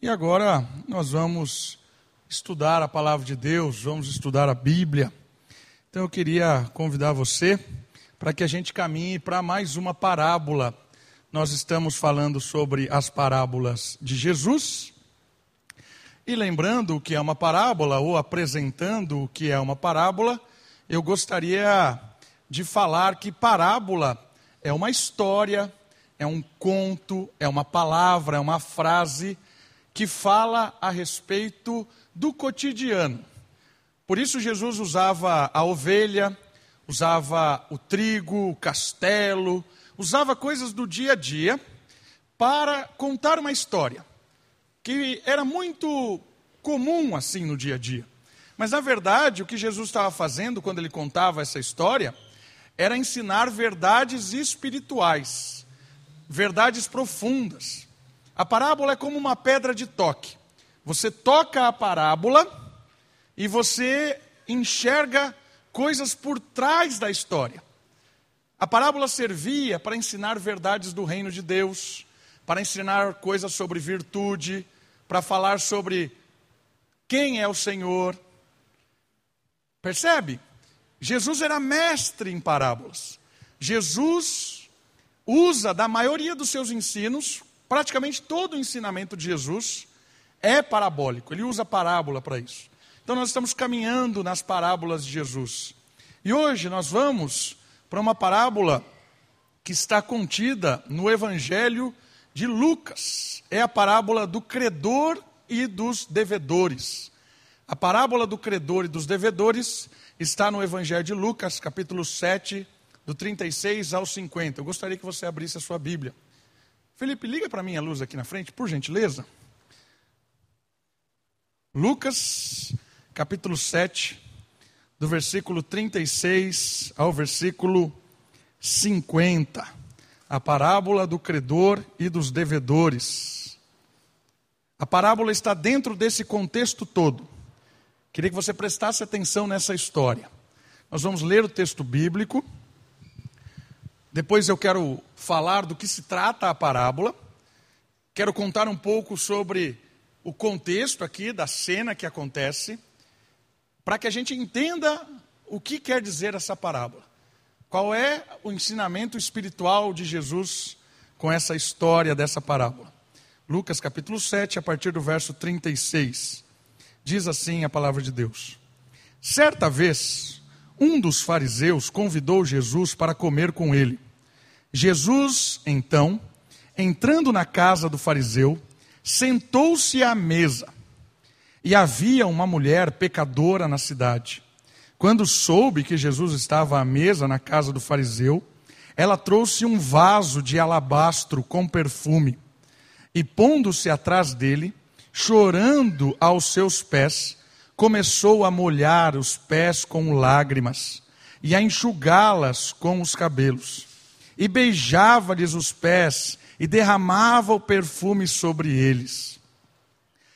E agora nós vamos estudar a palavra de Deus, vamos estudar a Bíblia. Então eu queria convidar você para que a gente caminhe para mais uma parábola. Nós estamos falando sobre as parábolas de Jesus. E lembrando o que é uma parábola, ou apresentando o que é uma parábola, eu gostaria de falar que parábola é uma história, é um conto, é uma palavra, é uma frase que fala a respeito do cotidiano. Por isso, Jesus usava a ovelha, usava o trigo, o castelo, usava coisas do dia a dia para contar uma história que era muito comum assim no dia a dia. Mas na verdade, o que Jesus estava fazendo quando ele contava essa história era ensinar verdades espirituais, verdades profundas. A parábola é como uma pedra de toque. Você toca a parábola e você enxerga coisas por trás da história. A parábola servia para ensinar verdades do reino de Deus, para ensinar coisas sobre virtude, para falar sobre quem é o Senhor. Percebe? Jesus era mestre em parábolas. Jesus usa da maioria dos seus ensinos praticamente todo o ensinamento de Jesus é parabólico, ele usa parábola para isso. Então nós estamos caminhando nas parábolas de Jesus. E hoje nós vamos para uma parábola que está contida no Evangelho de Lucas. É a parábola do credor e dos devedores. A parábola do credor e dos devedores está no Evangelho de Lucas, capítulo 7, do 36 ao 50. Eu gostaria que você abrisse a sua Bíblia. Felipe, liga para mim a luz aqui na frente, por gentileza. Lucas, capítulo 7, do versículo 36 ao versículo 50. A parábola do credor e dos devedores. A parábola está dentro desse contexto todo. Queria que você prestasse atenção nessa história. Nós vamos ler o texto bíblico depois eu quero falar do que se trata a parábola. Quero contar um pouco sobre o contexto aqui da cena que acontece, para que a gente entenda o que quer dizer essa parábola. Qual é o ensinamento espiritual de Jesus com essa história dessa parábola? Lucas capítulo 7, a partir do verso 36. Diz assim a palavra de Deus: Certa vez, um dos fariseus convidou Jesus para comer com ele. Jesus, então, entrando na casa do fariseu, sentou-se à mesa. E havia uma mulher pecadora na cidade. Quando soube que Jesus estava à mesa na casa do fariseu, ela trouxe um vaso de alabastro com perfume e, pondo-se atrás dele, chorando aos seus pés, começou a molhar os pés com lágrimas e a enxugá-las com os cabelos e beijava-lhes os pés e derramava o perfume sobre eles.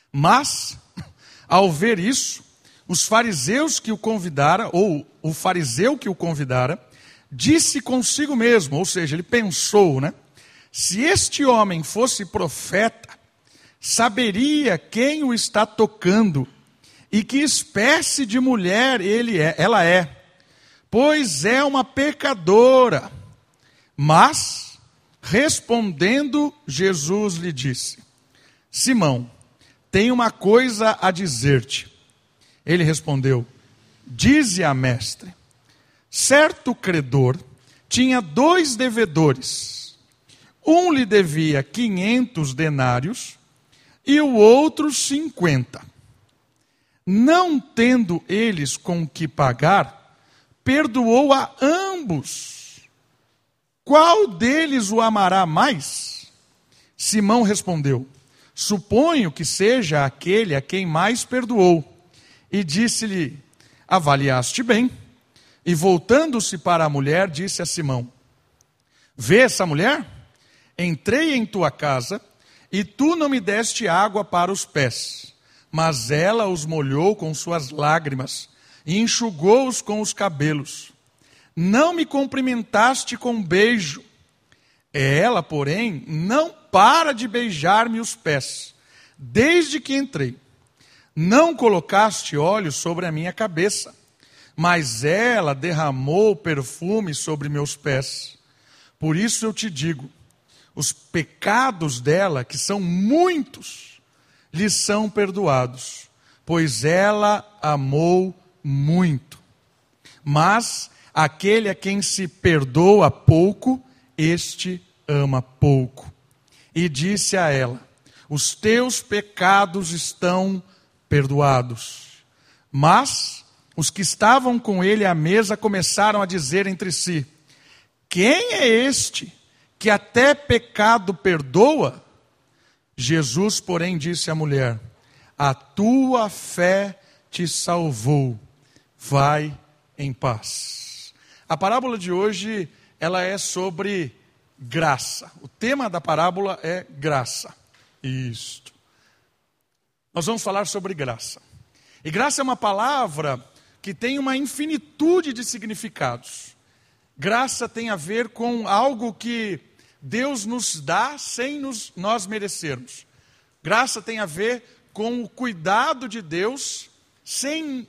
Mas, ao ver isso, os fariseus que o convidara, ou o fariseu que o convidara, disse consigo mesmo, ou seja, ele pensou, né? Se este homem fosse profeta, saberia quem o está tocando e que espécie de mulher ele é, ela é, pois é uma pecadora. Mas, respondendo, Jesus lhe disse: Simão, tenho uma coisa a dizer-te. Ele respondeu: Dize a mestre. Certo credor tinha dois devedores. Um lhe devia quinhentos denários e o outro cinquenta. Não tendo eles com que pagar, perdoou a ambos qual deles o amará mais? Simão respondeu: Suponho que seja aquele a quem mais perdoou. E disse-lhe: Avaliaste bem. E voltando-se para a mulher, disse a Simão: Vê essa mulher? Entrei em tua casa e tu não me deste água para os pés, mas ela os molhou com suas lágrimas e enxugou-os com os cabelos. Não me cumprimentaste com um beijo. Ela, porém, não para de beijar-me os pés. desde que entrei. Não colocaste óleo sobre a minha cabeça, mas ela derramou perfume sobre meus pés. Por isso eu te digo: os pecados dela, que são muitos, lhes são perdoados, pois ela amou muito. Mas aquele a quem se perdoa pouco, este ama pouco. E disse a ela: Os teus pecados estão perdoados. Mas os que estavam com ele à mesa começaram a dizer entre si: Quem é este que até pecado perdoa? Jesus, porém, disse à mulher: A tua fé te salvou. Vai em paz. A parábola de hoje, ela é sobre graça. O tema da parábola é graça. Isto. Nós vamos falar sobre graça. E graça é uma palavra que tem uma infinitude de significados. Graça tem a ver com algo que Deus nos dá sem nos, nós merecermos. Graça tem a ver com o cuidado de Deus sem,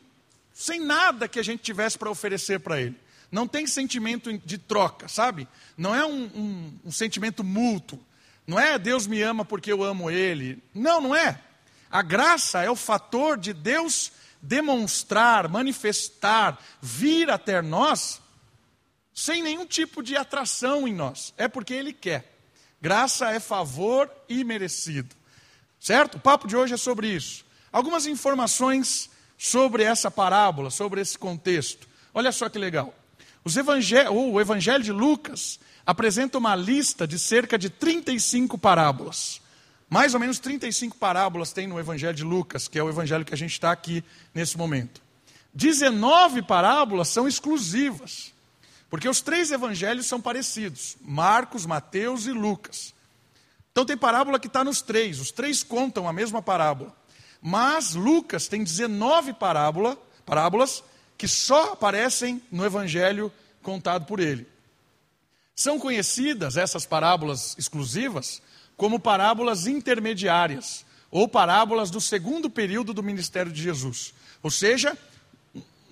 sem nada que a gente tivesse para oferecer para Ele. Não tem sentimento de troca, sabe? Não é um, um, um sentimento mútuo. Não é Deus me ama porque eu amo Ele. Não, não é. A graça é o fator de Deus demonstrar, manifestar, vir até nós sem nenhum tipo de atração em nós. É porque Ele quer. Graça é favor imerecido. Certo? O papo de hoje é sobre isso. Algumas informações sobre essa parábola, sobre esse contexto. Olha só que legal. o Evangelho de Lucas apresenta uma lista de cerca de 35 parábolas. Mais ou menos 35 parábolas tem no Evangelho de Lucas, que é o evangelho que a gente está aqui nesse momento. 19 parábolas são exclusivas, porque os três evangelhos são parecidos: Marcos, Mateus e Lucas. Então tem parábola que está nos três, os três contam a mesma parábola. Mas Lucas tem 19 parábola, parábolas que só aparecem no evangelho contado por ele. São conhecidas essas parábolas exclusivas como parábolas intermediárias, ou parábolas do segundo período do ministério de Jesus. Ou seja,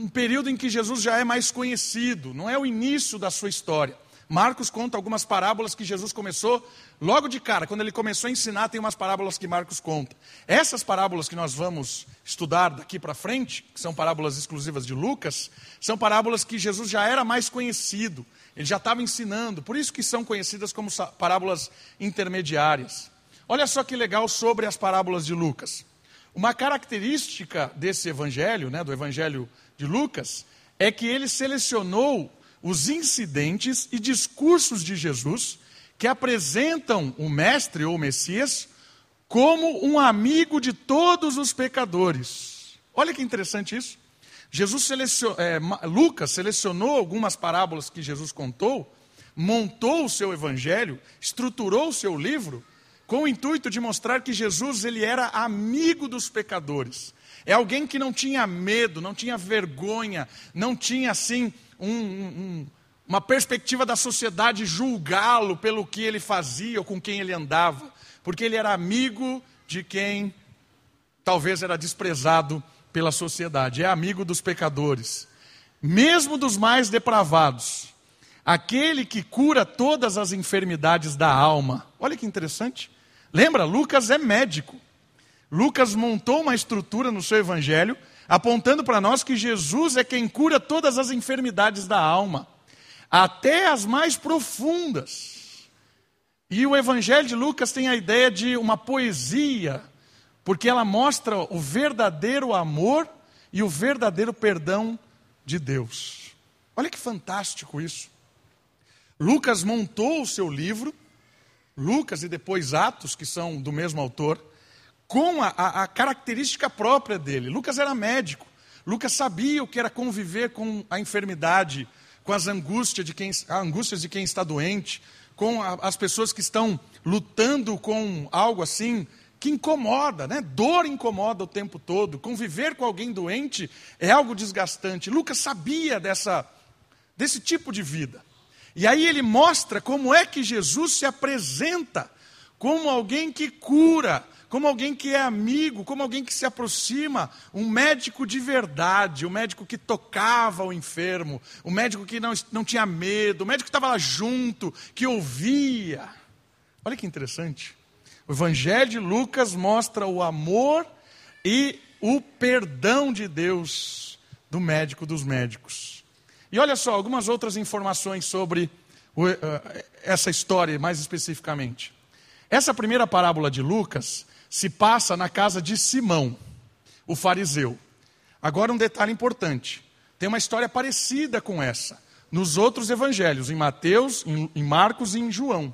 um período em que Jesus já é mais conhecido, não é o início da sua história. Marcos conta algumas parábolas que Jesus começou logo de cara, quando ele começou a ensinar, tem umas parábolas que Marcos conta. Essas parábolas que nós vamos estudar daqui para frente, que são parábolas exclusivas de Lucas, são parábolas que Jesus já era mais conhecido, ele já estava ensinando, por isso que são conhecidas como parábolas intermediárias. Olha só que legal sobre as parábolas de Lucas. Uma característica desse evangelho, né, do evangelho de Lucas, é que ele selecionou os incidentes e discursos de Jesus que apresentam o Mestre ou o Messias como um amigo de todos os pecadores. Olha que interessante isso. Jesus é, Lucas selecionou algumas parábolas que Jesus contou, montou o seu evangelho, estruturou o seu livro com o intuito de mostrar que Jesus ele era amigo dos pecadores. É alguém que não tinha medo, não tinha vergonha, não tinha assim um, um, uma perspectiva da sociedade julgá-lo pelo que ele fazia ou com quem ele andava, porque ele era amigo de quem talvez era desprezado pela sociedade, é amigo dos pecadores, mesmo dos mais depravados, aquele que cura todas as enfermidades da alma. Olha que interessante. Lembra, Lucas é médico. Lucas montou uma estrutura no seu evangelho, apontando para nós que Jesus é quem cura todas as enfermidades da alma, até as mais profundas. E o evangelho de Lucas tem a ideia de uma poesia, porque ela mostra o verdadeiro amor e o verdadeiro perdão de Deus. Olha que fantástico isso. Lucas montou o seu livro, Lucas e depois Atos, que são do mesmo autor, com a, a, característica própria dele. Lucas era médico. Lucas sabia o que era conviver com a enfermidade, com as angústias de quem, angústias de quem está doente, com a, as pessoas que estão lutando com algo assim que incomoda, né? Dor incomoda o tempo todo. Conviver com alguém doente é algo desgastante. Lucas sabia dessa, desse tipo de vida. E aí ele mostra como é que Jesus se apresenta como alguém que cura, como alguém que é amigo, como alguém que se aproxima, um médico de verdade, um médico que tocava o enfermo, um médico que não, não tinha medo, um médico que estava lá junto, que ouvia. Olha que interessante. O Evangelho de Lucas mostra o amor e o perdão de Deus do médico dos médicos. E olha só, algumas outras informações sobre uh, essa história mais especificamente. Essa primeira parábola de Lucas se passa na casa de Simão, o fariseu. Agora, um detalhe importante: tem uma história parecida com essa nos outros evangelhos, em Mateus, em, Marcos e em João.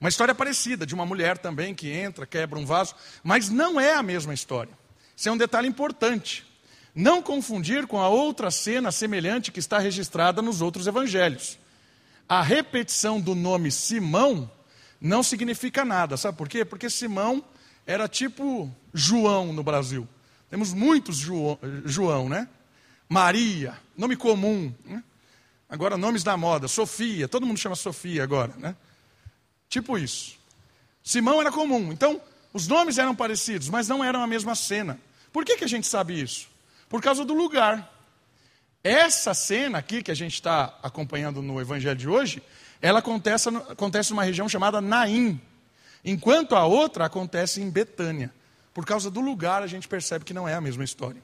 Uma história parecida, de uma mulher também que entra, quebra um vaso, mas não é a mesma história. Isso é um detalhe importante. Não confundir com a outra cena semelhante que está registrada nos outros evangelhos. A repetição do nome Simão não significa nada, sabe por quê? Porque Simão era tipo João no Brasil. Temos muitos João, João né? Maria, nome comum. Né? Agora, nomes da moda. Sofia, todo mundo chama Sofia agora, né? Tipo isso. Simão era comum. Então, os nomes eram parecidos, mas não eram a mesma cena. Por que, que a gente sabe isso? Por causa do lugar. Essa cena aqui que a gente está acompanhando no Evangelho de hoje, ela acontece, acontece numa região chamada Naim, enquanto a outra acontece em Betânia. Por causa do lugar, a gente percebe que não é a mesma história.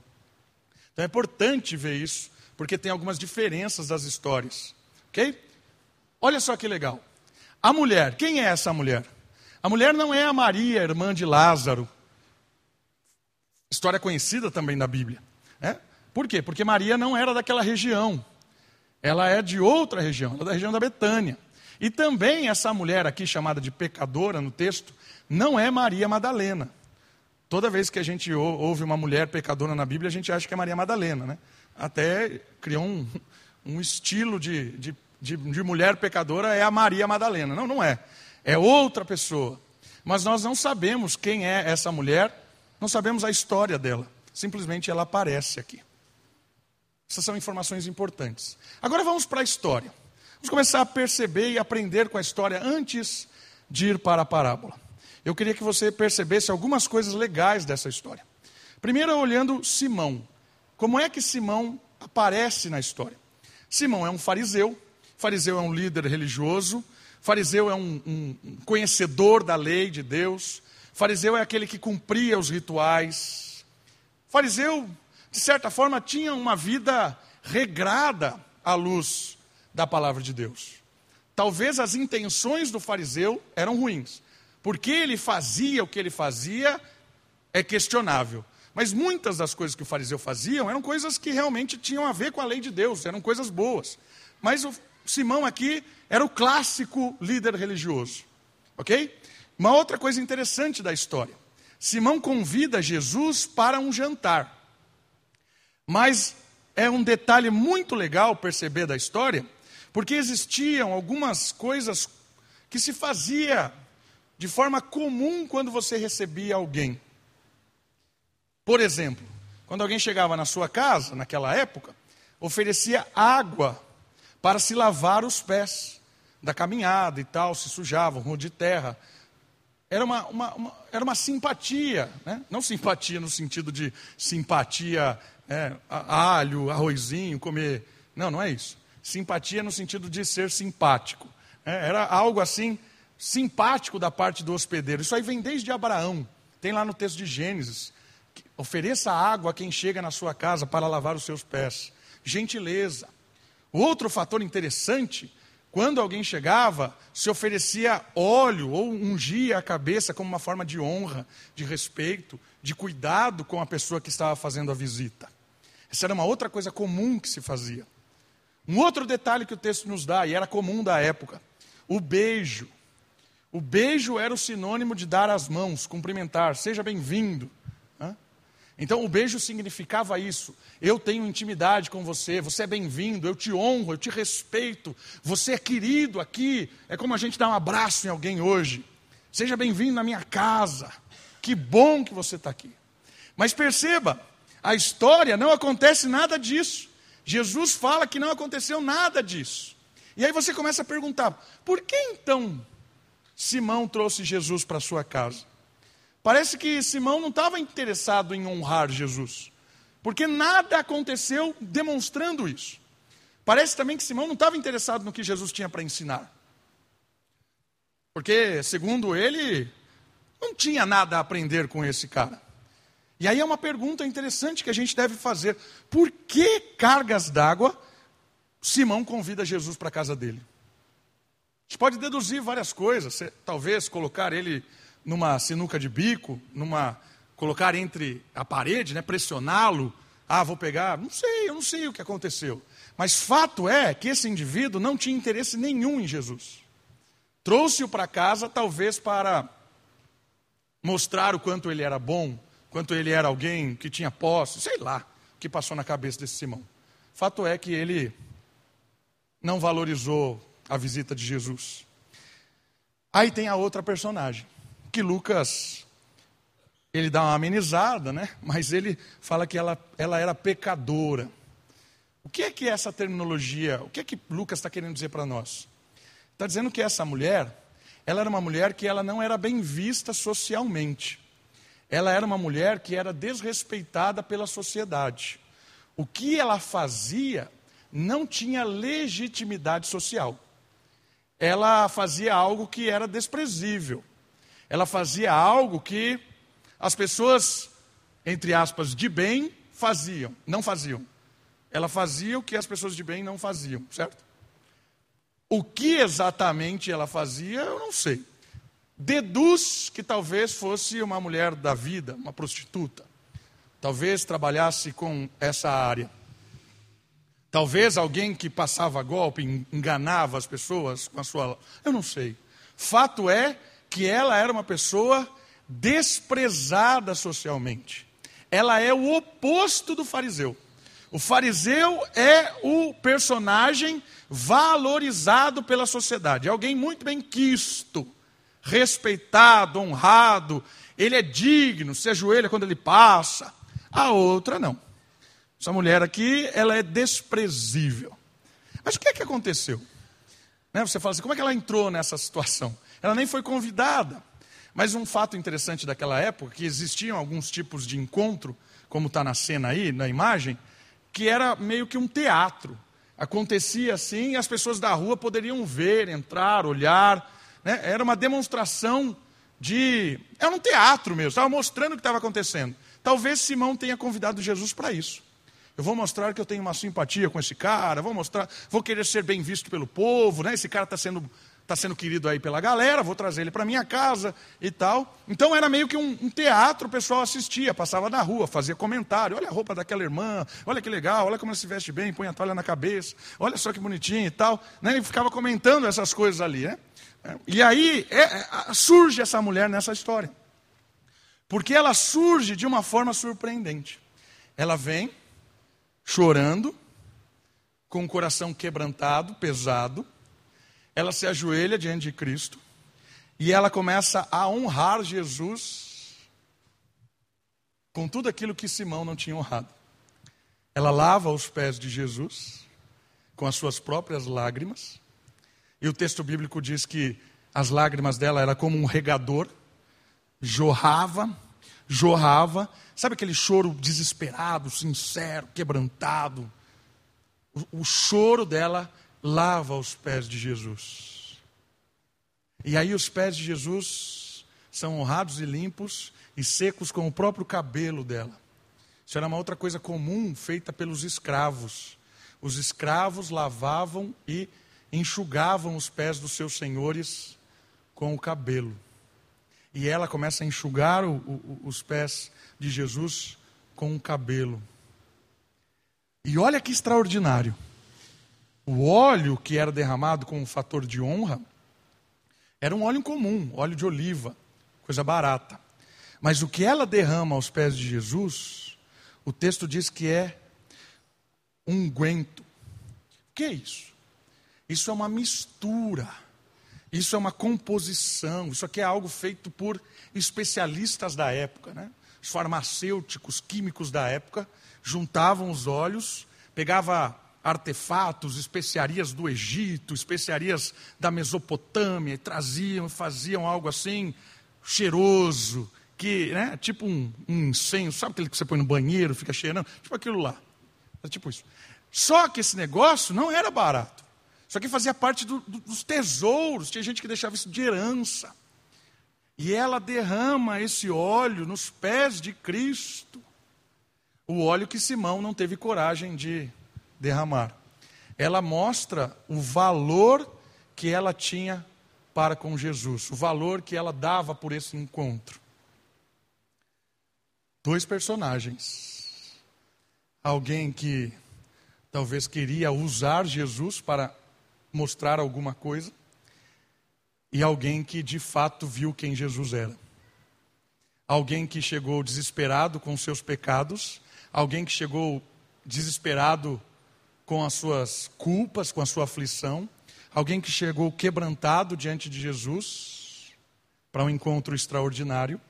Então é importante ver isso, porque tem algumas diferenças das histórias. Ok? Olha só que legal. A mulher, quem é essa mulher? A mulher não é a Maria, irmã de Lázaro. História conhecida também da Bíblia. Né? Por quê? Porque Maria não era daquela região. Ela é de outra região, ela é da região da Betânia. E também essa mulher aqui, chamada de pecadora no texto, não é Maria Madalena. Toda vez que a gente ouve uma mulher pecadora na Bíblia, a gente acha que é Maria Madalena. Né? Até criou um, um estilo de, de de, de mulher pecadora é a Maria Madalena. Não, não é. É outra pessoa. Mas nós não sabemos quem é essa mulher, não sabemos a história dela. Simplesmente ela aparece aqui. Essas são informações importantes. Agora vamos para a história. Vamos começar a perceber e aprender com a história antes de ir para a parábola. Eu queria que você percebesse algumas coisas legais dessa história. Primeiro, olhando Simão. Como é que Simão aparece na história? Simão é um fariseu, Fariseu é um líder religioso, fariseu é um, um conhecedor da lei de Deus, fariseu é aquele que cumpria os rituais. Fariseu, de certa forma, tinha uma vida regrada à luz da palavra de Deus. Talvez as intenções do fariseu eram ruins. Porque ele fazia o que ele fazia é questionável. Mas muitas das coisas que o fariseu fazia eram coisas que realmente tinham a ver com a lei de Deus, eram coisas boas. Mas o Simão aqui era o clássico líder religioso. Ok? Uma outra coisa interessante da história: Simão convida Jesus para um jantar. Mas é um detalhe muito legal perceber da história, porque existiam algumas coisas que se fazia de forma comum quando você recebia alguém. Por exemplo, quando alguém chegava na sua casa, naquela época, oferecia água para se lavar os pés da caminhada e tal, se sujavam, rua de terra. Era uma, uma, uma, era uma simpatia, né? não simpatia no sentido de simpatia, é, alho, arrozinho, comer. Não, não é isso. Simpatia no sentido de ser simpático. É, era algo assim simpático da parte do hospedeiro. Isso aí vem desde Abraão. Tem lá no texto de Gênesis. Ofereça água a quem chega na sua casa para lavar os seus pés. Gentileza. Outro fator interessante, quando alguém chegava, se oferecia óleo ou ungia a cabeça como uma forma de honra, de respeito, de cuidado com a pessoa que estava fazendo a visita. Essa era uma outra coisa comum que se fazia. Um outro detalhe que o texto nos dá, e era comum da época, o beijo. O beijo era o sinônimo de dar as mãos, cumprimentar, seja bem-vindo. Então o beijo significava isso. Eu tenho intimidade com você, você é bem-vindo, eu te honro, eu te respeito, você é querido aqui. É como a gente dá um abraço em alguém hoje. Seja bem-vindo na minha casa. Que bom que você está aqui. Mas perceba, a história não acontece nada disso. Jesus fala que não aconteceu nada disso. E aí você começa a perguntar: por que então Simão trouxe Jesus para sua casa? Parece que Simão não estava interessado em honrar Jesus, porque nada aconteceu demonstrando isso. Parece também que Simão não estava interessado no que Jesus tinha para ensinar. Porque, segundo ele, não tinha nada a aprender com esse cara. E aí é uma pergunta interessante que a gente deve fazer: por que cargas d'água Simão convida Jesus para a casa dele? A gente pode deduzir várias coisas, talvez colocar ele numa sinuca de bico, numa colocar entre a parede, né, pressioná-lo. Ah, vou pegar. Não sei, eu não sei o que aconteceu. Mas fato é que esse indivíduo não tinha interesse nenhum em Jesus. Trouxe-o para casa, talvez para mostrar o quanto ele era bom, quanto ele era alguém que tinha posse, sei lá o que passou na cabeça desse Simão. Fato é que ele não valorizou a visita de Jesus. Aí tem a outra personagem, que Lucas ele dá uma amenizada, né? Mas ele fala que ela, ela era pecadora. O que é que essa terminologia? O que é que Lucas está querendo dizer para nós? Está dizendo que essa mulher, ela era uma mulher que ela não era bem vista socialmente. Ela era uma mulher que era desrespeitada pela sociedade. O que ela fazia não tinha legitimidade social ela fazia algo que era desprezível. Ela fazia algo que as pessoas, entre aspas, de bem faziam, não faziam. Ela fazia o que as pessoas de bem não faziam, certo? O que exatamente ela fazia, eu não sei. Deduz que talvez fosse uma mulher da vida, uma prostituta. Talvez trabalhasse com essa área. Talvez alguém que passava golpe, enganava as pessoas com a sua. Eu não sei. Fato é que ela era uma pessoa desprezada socialmente. Ela é o oposto do fariseu. O fariseu é o personagem valorizado pela sociedade. É alguém muito bem quisto, respeitado, honrado. Ele é digno, se ajoelha quando ele passa. A outra não. Essa mulher aqui, ela é desprezível. Mas o que é que aconteceu? Né? Você fala assim, como é que ela entrou nessa situação? Ela nem foi convidada. Mas um fato interessante daquela época, que existiam alguns tipos de encontro, como está na cena aí, na imagem, que era meio que um teatro. Acontecia assim e as pessoas da rua poderiam ver, entrar, olhar. Né? Era uma demonstração de. Era um teatro mesmo, estava mostrando o que estava acontecendo. Talvez Simão tenha convidado Jesus para isso. Eu vou mostrar que eu tenho uma simpatia com esse cara, vou mostrar, vou querer ser bem visto pelo povo, né? Esse cara está sendo, tá sendo querido aí pela galera, vou trazer ele para minha casa e tal. Então era meio que um, um, teatro, o pessoal assistia, passava na rua, fazia comentário, olha a roupa daquela irmã, olha que legal, olha como ela se veste bem, põe a toalha na cabeça, olha só que bonitinho e tal. Né? E ficava comentando essas coisas ali, né? E aí é, é, surge essa mulher nessa história. Porque ela surge de uma forma surpreendente. Ela vem, chorando, com o coração quebrantado, pesado. Ela se ajoelha diante de Cristo e ela começa a honrar Jesus com tudo aquilo que Simão não tinha honrado. Ela lava os pés de Jesus com as suas próprias lágrimas. E o texto bíblico diz que as lágrimas dela era como um regador, jorrava, jorrava Sabe aquele choro desesperado, sincero, quebrantado? O, o choro dela lava os pés de Jesus. E aí os pés de Jesus são honrados e limpos e secos com o próprio cabelo dela. Isso era uma outra coisa comum feita pelos escravos. Os escravos lavavam e enxugavam os pés dos seus senhores com o cabelo. E ela começa a enxugar o, o, os pés de Jesus com um cabelo. E olha que extraordinário. O óleo que era derramado com um fator de honra era um óleo comum, óleo de oliva, coisa barata. Mas o que ela derrama aos pés de Jesus, o texto diz que é unguento. O que é isso? Isso é uma mistura. Isso é uma composição. Isso aqui é algo feito por especialistas da época, né? os farmacêuticos, químicos da época, juntavam os óleos, pegava artefatos, especiarias do Egito, especiarias da Mesopotâmia, e traziam, faziam algo assim cheiroso que, né, tipo um, um incenso, sabe aquele que você põe no banheiro, fica cheirando? Tipo aquilo lá. É tipo isso. Só que esse negócio não era barato. Isso aqui fazia parte do, do, dos tesouros, tinha gente que deixava isso de herança. E ela derrama esse óleo nos pés de Cristo. O óleo que Simão não teve coragem de derramar. Ela mostra o valor que ela tinha para com Jesus, o valor que ela dava por esse encontro. Dois personagens. Alguém que talvez queria usar Jesus para mostrar alguma coisa, e alguém que de fato viu quem Jesus era. Alguém que chegou desesperado com seus pecados, alguém que chegou desesperado com as suas culpas, com a sua aflição, alguém que chegou quebrantado diante de Jesus para um encontro extraordinário,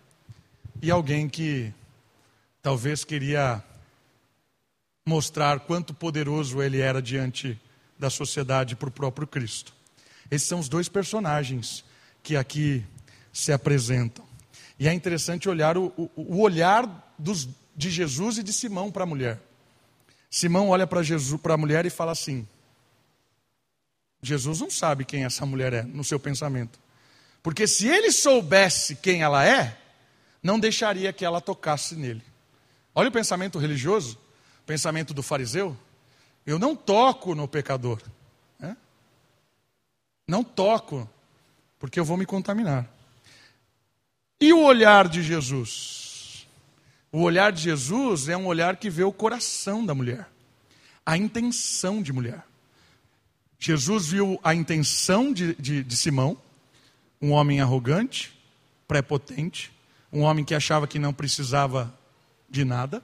e alguém que talvez queria mostrar quanto poderoso ele era diante da sociedade para o próprio Cristo. Esses são os dois personagens que aqui se apresentam. E é interessante olhar o, o, o olhar dos, de Jesus e de Simão para a mulher. Simão olha para Jesus, para a mulher e fala assim: Jesus não sabe quem essa mulher é no seu pensamento. Porque se ele soubesse quem ela é, não deixaria que ela tocasse nele. Olha o pensamento religioso, o pensamento do fariseu. Eu não toco no pecador. Né? Não toco, porque eu vou me contaminar. E o olhar de Jesus? O olhar de Jesus é um olhar que vê o coração da mulher, a intenção de mulher. Jesus viu a intenção de, de, de Simão, um homem arrogante, prepotente, um homem que achava que não precisava de nada,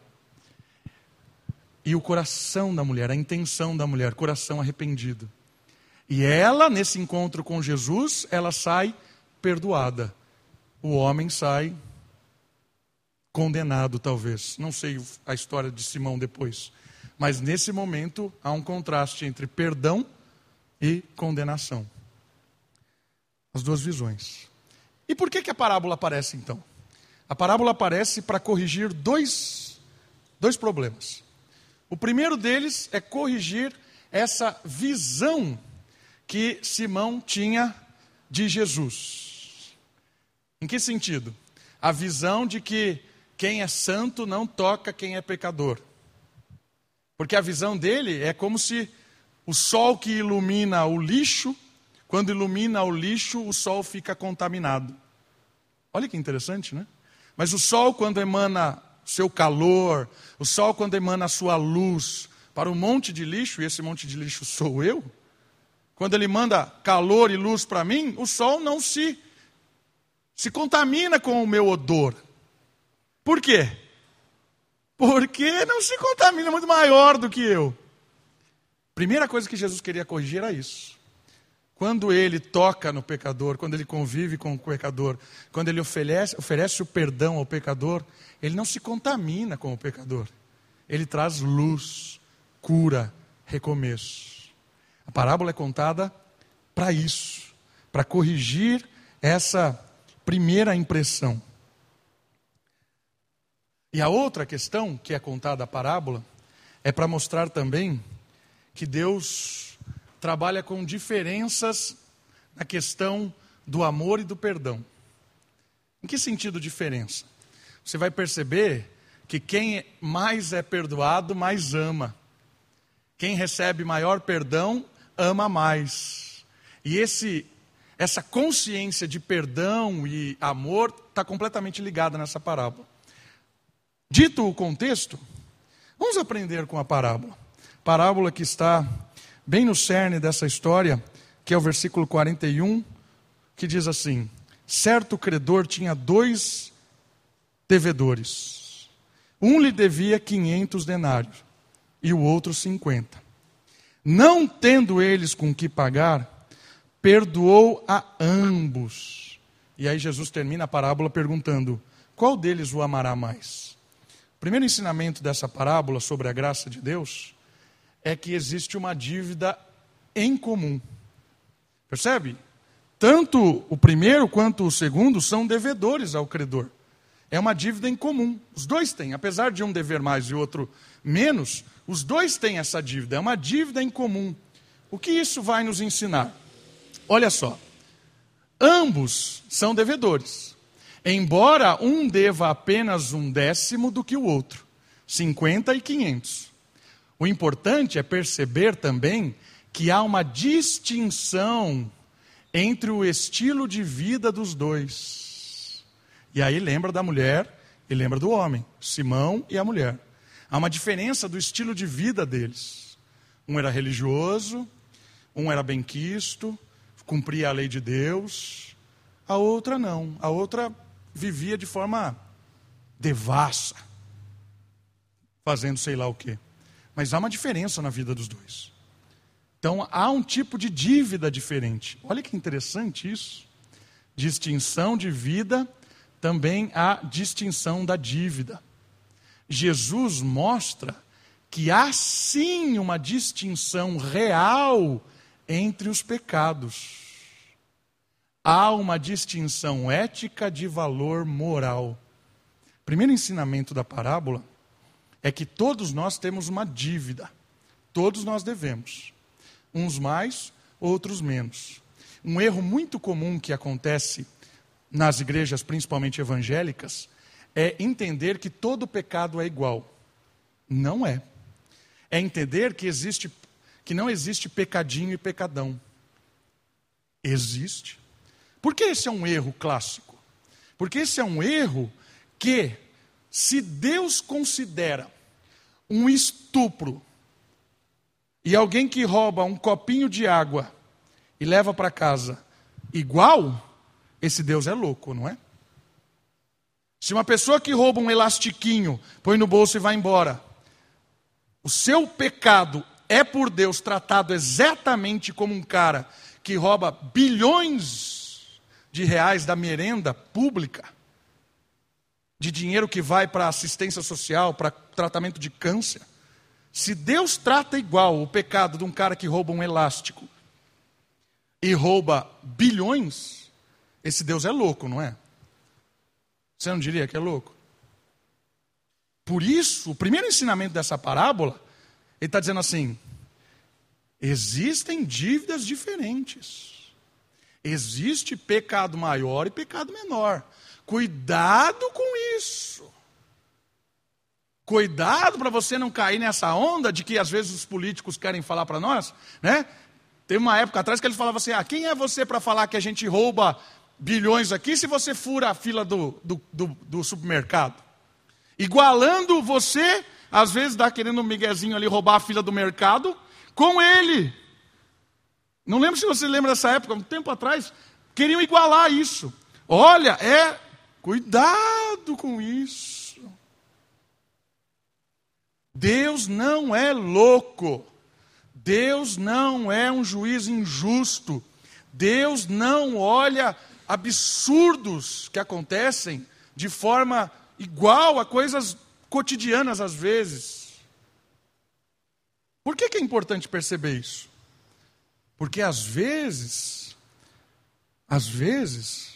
e o coração da mulher, a intenção da mulher, coração arrependido. E ela, nesse encontro com Jesus, ela sai perdoada. O homem sai condenado, talvez. Não sei a história de Simão depois. Mas nesse momento há um contraste entre perdão e condenação. As duas visões. E por que, que a parábola aparece então? A parábola aparece para corrigir dois, dois problemas. O primeiro deles é corrigir essa visão que Simão tinha de Jesus. Em que sentido? A visão de que quem é santo não toca quem é pecador. Porque a visão dele é como se o sol que ilumina o lixo, quando ilumina o lixo, o sol fica contaminado. Olha que interessante, né? Mas o sol, quando emana seu calor, o sol, quando emana a sua luz para um monte de lixo, e esse monte de lixo sou eu, quando ele manda calor e luz para mim, o sol não se, se contamina com o meu odor. Por quê? Porque não se contamina, é muito maior do que eu. Primeira coisa que Jesus queria corrigir era isso. Quando ele toca no pecador, quando ele convive com o pecador, quando ele oferece, oferece o perdão ao pecador, ele não se contamina com o pecador. Ele traz luz, cura, recomeço. A parábola é contada para isso, para corrigir essa primeira impressão. E a outra questão que é contada a parábola é para mostrar também que Deus trabalha com diferenças na questão do amor e do perdão. Em que sentido diferença? você vai perceber que quem mais é perdoado, mais ama. Quem recebe maior perdão, ama mais. E esse, essa consciência de perdão e amor está completamente ligada nessa parábola. Dito o contexto, vamos aprender com a parábola. Parábola que está bem no cerne dessa história, que é o versículo 41, que diz assim: Certo credor tinha dois devedores. Um lhe devia 500 denários e o outro 50. Não tendo eles com que pagar, perdoou a ambos. E aí Jesus termina a parábola perguntando: qual deles o amará mais? O primeiro ensinamento dessa parábola sobre a graça de Deus é que existe uma dívida em comum. Percebe? Tanto o primeiro quanto o segundo são devedores ao credor. é uma dívida em comum. Os dois têm, apesar de um dever mais e outro menos, os dois têm essa dívida, é uma dívida em comum. O que isso vai nos ensinar? Olha só. Ambos são devedores, embora um deva apenas um décimo do que o outro, 50 e 500. O importante é perceber também que há uma distinção entre o estilo de vida dos dois. E aí lembra da mulher e lembra do homem, Simão e a mulher. Há uma diferença do estilo de vida deles. Um era religioso, um era benquisto, cumpria a lei de Deus. A outra não. A outra vivia de forma devassa, fazendo sei lá o quê. Mas há uma diferença na vida dos dois. Então há um tipo de dívida diferente. Olha que interessante isso. Distinção de vida, também há distinção da dívida. Jesus mostra que há sim uma distinção real entre os pecados. Há uma distinção ética de valor moral. Primeiro ensinamento da parábola é que todos nós temos uma dívida. Todos nós devemos uns mais, outros menos. Um erro muito comum que acontece nas igrejas, principalmente evangélicas, é entender que todo pecado é igual. Não é. É entender que existe que não existe pecadinho e pecadão. Existe. Por que esse é um erro clássico? Porque esse é um erro que se Deus considera um estupro e alguém que rouba um copinho de água e leva para casa igual, esse Deus é louco, não é? Se uma pessoa que rouba um elastiquinho, põe no bolso e vai embora, o seu pecado é por Deus tratado exatamente como um cara que rouba bilhões de reais da merenda pública, de dinheiro que vai para assistência social, para tratamento de câncer. Se Deus trata igual o pecado de um cara que rouba um elástico e rouba bilhões, esse Deus é louco, não é? Você não diria que é louco? Por isso, o primeiro ensinamento dessa parábola, ele está dizendo assim: existem dívidas diferentes. Existe pecado maior e pecado menor. Cuidado com isso. Cuidado para você não cair nessa onda de que às vezes os políticos querem falar para nós, né? Teve uma época atrás que eles falavam assim: ah, quem é você para falar que a gente rouba bilhões aqui se você fura a fila do, do, do, do supermercado? Igualando você, às vezes dá querendo um miguezinho ali roubar a fila do mercado com ele. Não lembro se você lembra dessa época, um tempo atrás, queriam igualar isso. Olha, é cuidado com isso. Deus não é louco. Deus não é um juiz injusto. Deus não olha absurdos que acontecem de forma igual a coisas cotidianas às vezes. Por que, que é importante perceber isso? Porque às vezes, às vezes,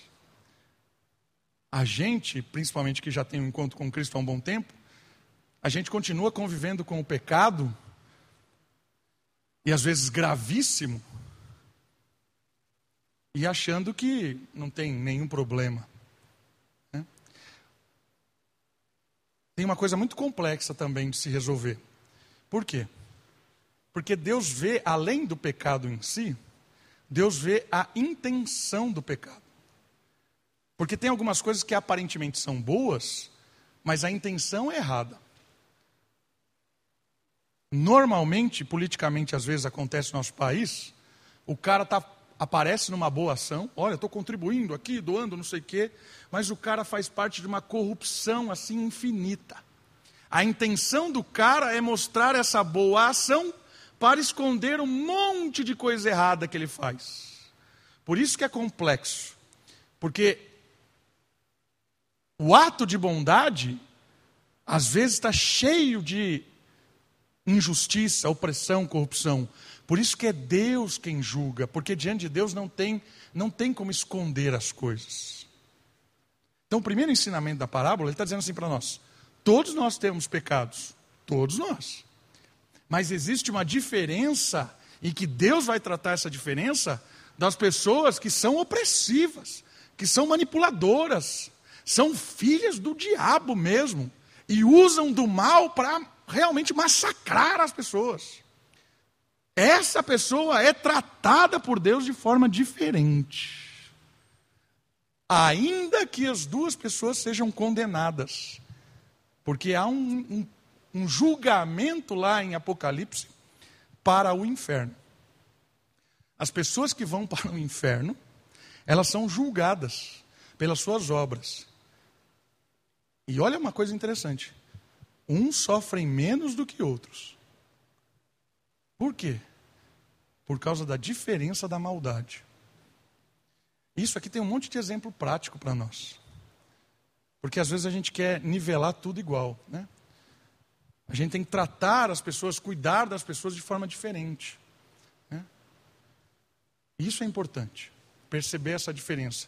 a gente, principalmente que já tem um encontro com Cristo há um bom tempo, a gente continua convivendo com o pecado, e às vezes gravíssimo, e achando que não tem nenhum problema. Né? Tem uma coisa muito complexa também de se resolver. Por quê? Porque Deus vê, além do pecado em si, Deus vê a intenção do pecado. Porque tem algumas coisas que aparentemente são boas, mas a intenção é errada. Normalmente, politicamente, às vezes acontece no nosso país, o cara tá, aparece numa boa ação, olha, estou contribuindo aqui, doando não sei o quê, mas o cara faz parte de uma corrupção assim infinita. A intenção do cara é mostrar essa boa ação para esconder um monte de coisa errada que ele faz. Por isso que é complexo, porque o ato de bondade, às vezes, está cheio de injustiça, opressão, corrupção. Por isso que é Deus quem julga, porque diante de Deus não tem, não tem como esconder as coisas. Então, o primeiro ensinamento da parábola, ele está dizendo assim para nós: todos nós temos pecados, todos nós. Mas existe uma diferença, e que Deus vai tratar essa diferença das pessoas que são opressivas, que são manipuladoras, são filhas do diabo mesmo, e usam do mal para realmente massacrar as pessoas. Essa pessoa é tratada por Deus de forma diferente. Ainda que as duas pessoas sejam condenadas. Porque há um, um, um julgamento lá em Apocalipse para o inferno. As pessoas que vão para o inferno, elas são julgadas pelas suas obras. E olha uma coisa interessante: uns sofrem menos do que outros. Por quê? Por causa da diferença da maldade. Isso aqui tem um monte de exemplo prático para nós. Porque às vezes a gente quer nivelar tudo igual, né? A gente tem que tratar as pessoas, cuidar das pessoas de forma diferente. Né? Isso é importante, perceber essa diferença.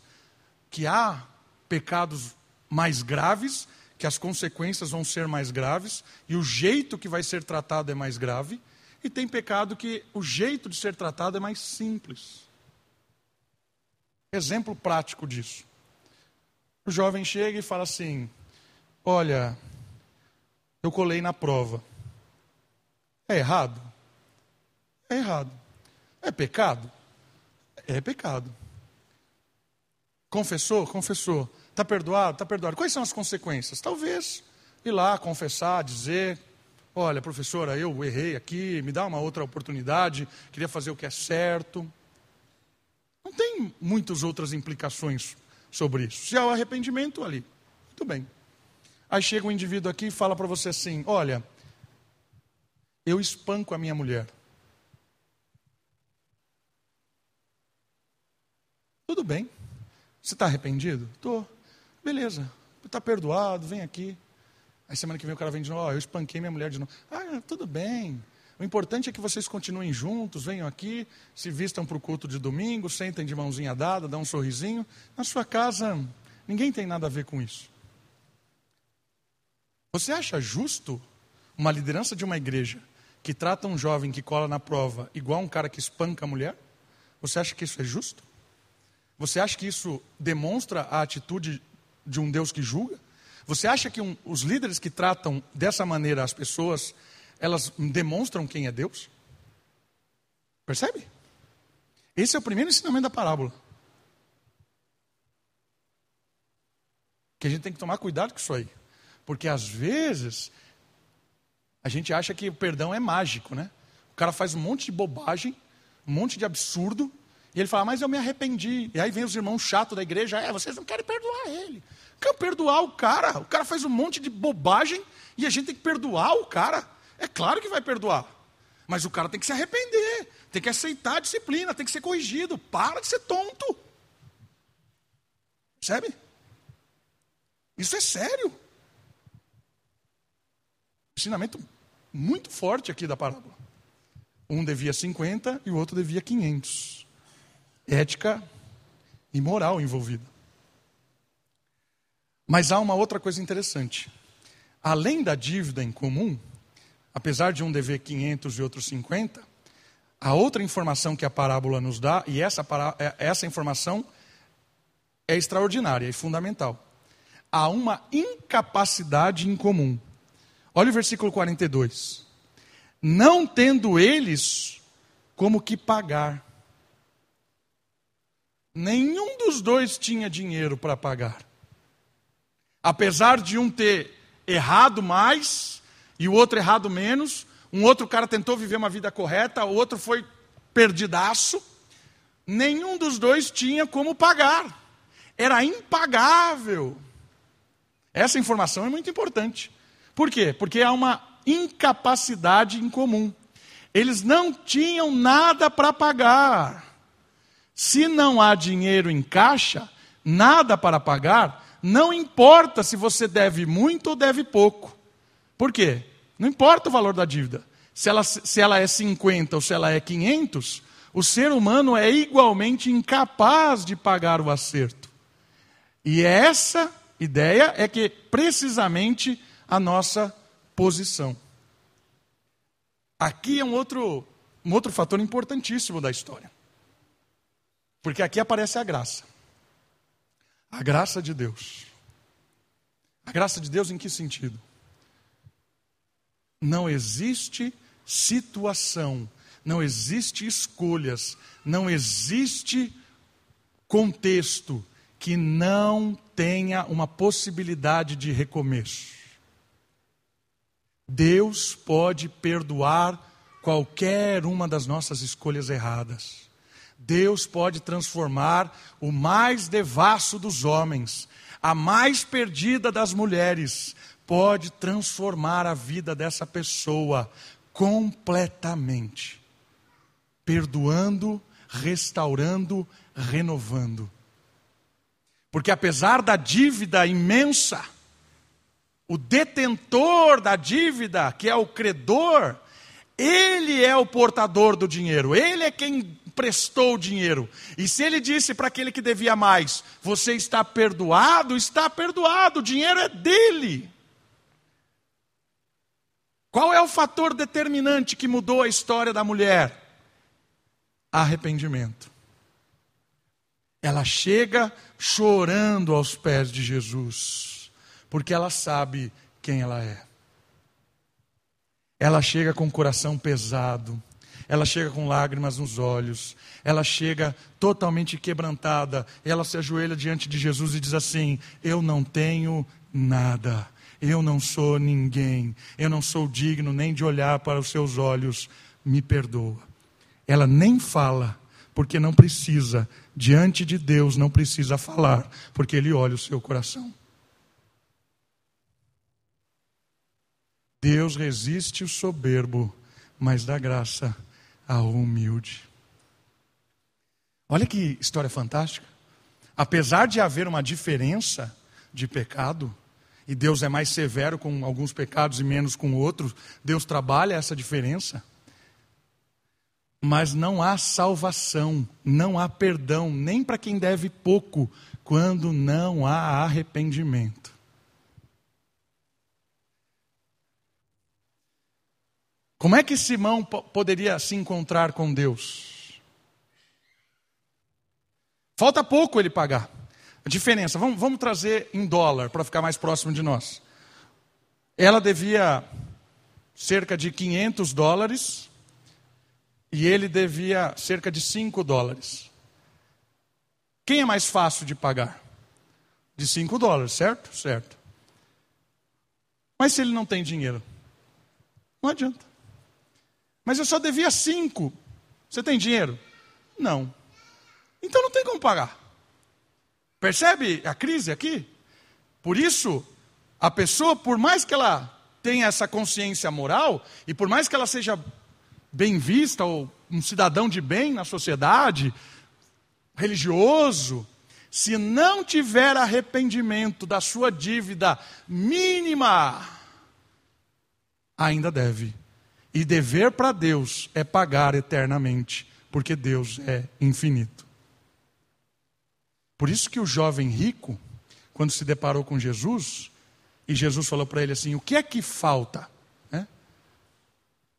Que há pecados mais graves, que as consequências vão ser mais graves, e o jeito que vai ser tratado é mais grave, e tem pecado que o jeito de ser tratado é mais simples. Exemplo prático disso. O jovem chega e fala assim: Olha, eu colei na prova. É errado? É errado. É pecado? É pecado. Confessou? Confessou. Está perdoado? Está perdoado. Quais são as consequências? Talvez ir lá confessar, dizer: Olha, professora, eu errei aqui, me dá uma outra oportunidade, queria fazer o que é certo. Não tem muitas outras implicações sobre isso. Se há o arrependimento ali, muito bem. Aí chega um indivíduo aqui e fala para você assim: Olha, eu espanco a minha mulher. Tudo bem. Você está arrependido? Estou. Beleza. Está perdoado, vem aqui. Aí semana que vem o cara vem de novo, oh, eu espanquei minha mulher de novo. Ah, tudo bem. O importante é que vocês continuem juntos, venham aqui, se vistam para o culto de domingo, sentem de mãozinha dada, dão um sorrisinho. Na sua casa, ninguém tem nada a ver com isso. Você acha justo uma liderança de uma igreja que trata um jovem que cola na prova igual um cara que espanca a mulher? Você acha que isso é justo? Você acha que isso demonstra a atitude de um Deus que julga? Você acha que um, os líderes que tratam dessa maneira as pessoas, elas demonstram quem é Deus? Percebe? Esse é o primeiro ensinamento da parábola. Que a gente tem que tomar cuidado com isso aí. Porque às vezes a gente acha que o perdão é mágico, né? O cara faz um monte de bobagem, um monte de absurdo, e ele fala, mas eu me arrependi. E aí vem os irmãos chatos da igreja, é, vocês não querem perdoar ele. Quer perdoar o cara. O cara faz um monte de bobagem e a gente tem que perdoar o cara. É claro que vai perdoar. Mas o cara tem que se arrepender, tem que aceitar a disciplina, tem que ser corrigido. Para de ser tonto. Percebe? Isso é sério. Ensinamento muito forte aqui da parábola. Um devia 50 e o outro devia 500. Ética e moral envolvida. Mas há uma outra coisa interessante. Além da dívida em comum, apesar de um dever 500 e outro 50, a outra informação que a parábola nos dá, e essa, é, essa informação é extraordinária e fundamental. Há uma incapacidade em comum. Olha o versículo 42. Não tendo eles como que pagar. Nenhum dos dois tinha dinheiro para pagar. Apesar de um ter errado mais e o outro errado menos, um outro cara tentou viver uma vida correta, o outro foi perdidaço, nenhum dos dois tinha como pagar. Era impagável. Essa informação é muito importante. Por quê? Porque há uma incapacidade em comum. Eles não tinham nada para pagar. Se não há dinheiro em caixa, nada para pagar, não importa se você deve muito ou deve pouco. Por quê? Não importa o valor da dívida. Se ela, se ela é 50 ou se ela é 500, o ser humano é igualmente incapaz de pagar o acerto. E essa ideia é que precisamente a nossa posição. Aqui é um outro, um outro fator importantíssimo da história. Porque aqui aparece a graça. A graça de Deus. A graça de Deus em que sentido? Não existe situação, não existe escolhas, não existe contexto que não tenha uma possibilidade de recomeço. Deus pode perdoar qualquer uma das nossas escolhas erradas. Deus pode transformar o mais devasso dos homens, a mais perdida das mulheres, pode transformar a vida dessa pessoa completamente, perdoando, restaurando, renovando. Porque apesar da dívida imensa, o detentor da dívida, que é o credor, ele é o portador do dinheiro, ele é quem prestou o dinheiro. E se ele disse para aquele que devia mais: Você está perdoado, está perdoado, o dinheiro é dele. Qual é o fator determinante que mudou a história da mulher? Arrependimento. Ela chega chorando aos pés de Jesus, porque ela sabe quem ela é. Ela chega com o coração pesado, ela chega com lágrimas nos olhos, ela chega totalmente quebrantada, ela se ajoelha diante de Jesus e diz assim: Eu não tenho nada, eu não sou ninguém, eu não sou digno nem de olhar para os seus olhos, me perdoa. Ela nem fala, porque não precisa, diante de Deus não precisa falar, porque Ele olha o seu coração. Deus resiste o soberbo, mas dá graça ao humilde. Olha que história fantástica. Apesar de haver uma diferença de pecado, e Deus é mais severo com alguns pecados e menos com outros, Deus trabalha essa diferença. Mas não há salvação, não há perdão, nem para quem deve pouco, quando não há arrependimento. Como é que Simão poderia se encontrar com Deus? Falta pouco ele pagar. A diferença, vamos, vamos trazer em dólar para ficar mais próximo de nós. Ela devia cerca de 500 dólares e ele devia cerca de 5 dólares. Quem é mais fácil de pagar? De 5 dólares, certo? Certo. Mas se ele não tem dinheiro? Não adianta. Mas eu só devia 5. Você tem dinheiro? Não. Então não tem como pagar. Percebe a crise aqui? Por isso, a pessoa, por mais que ela tenha essa consciência moral, e por mais que ela seja bem vista, ou um cidadão de bem na sociedade, religioso, se não tiver arrependimento da sua dívida mínima, ainda deve. E dever para Deus é pagar eternamente, porque Deus é infinito. Por isso que o jovem rico, quando se deparou com Jesus, e Jesus falou para ele assim: O que é que falta? Né?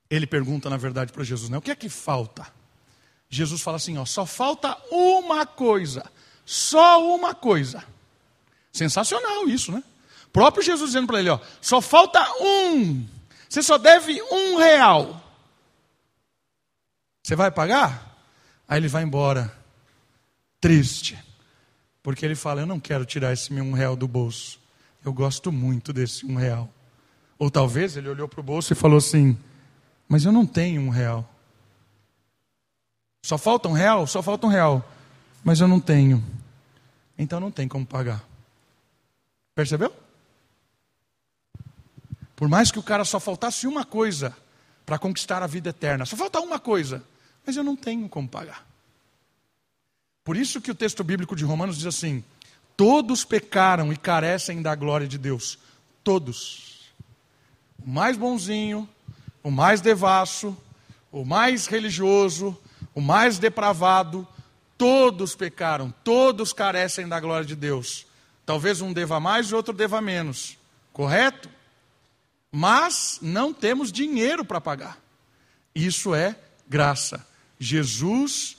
Ele pergunta, na verdade, para Jesus: né? O que é que falta? Jesus fala assim: ó, Só falta uma coisa. Só uma coisa. Sensacional isso, né? O próprio Jesus dizendo para ele: ó, Só falta um. Você só deve um real. Você vai pagar? Aí ele vai embora, triste. Porque ele fala: Eu não quero tirar esse meu um real do bolso. Eu gosto muito desse um real. Ou talvez ele olhou para o bolso e falou assim: Mas eu não tenho um real. Só falta um real? Só falta um real. Mas eu não tenho. Então não tem como pagar. Percebeu? Por mais que o cara só faltasse uma coisa para conquistar a vida eterna, só falta uma coisa, mas eu não tenho como pagar. Por isso que o texto bíblico de Romanos diz assim: todos pecaram e carecem da glória de Deus. Todos. O mais bonzinho, o mais devasso, o mais religioso, o mais depravado, todos pecaram, todos carecem da glória de Deus. Talvez um deva mais e outro deva menos. Correto? Mas não temos dinheiro para pagar. Isso é graça. Jesus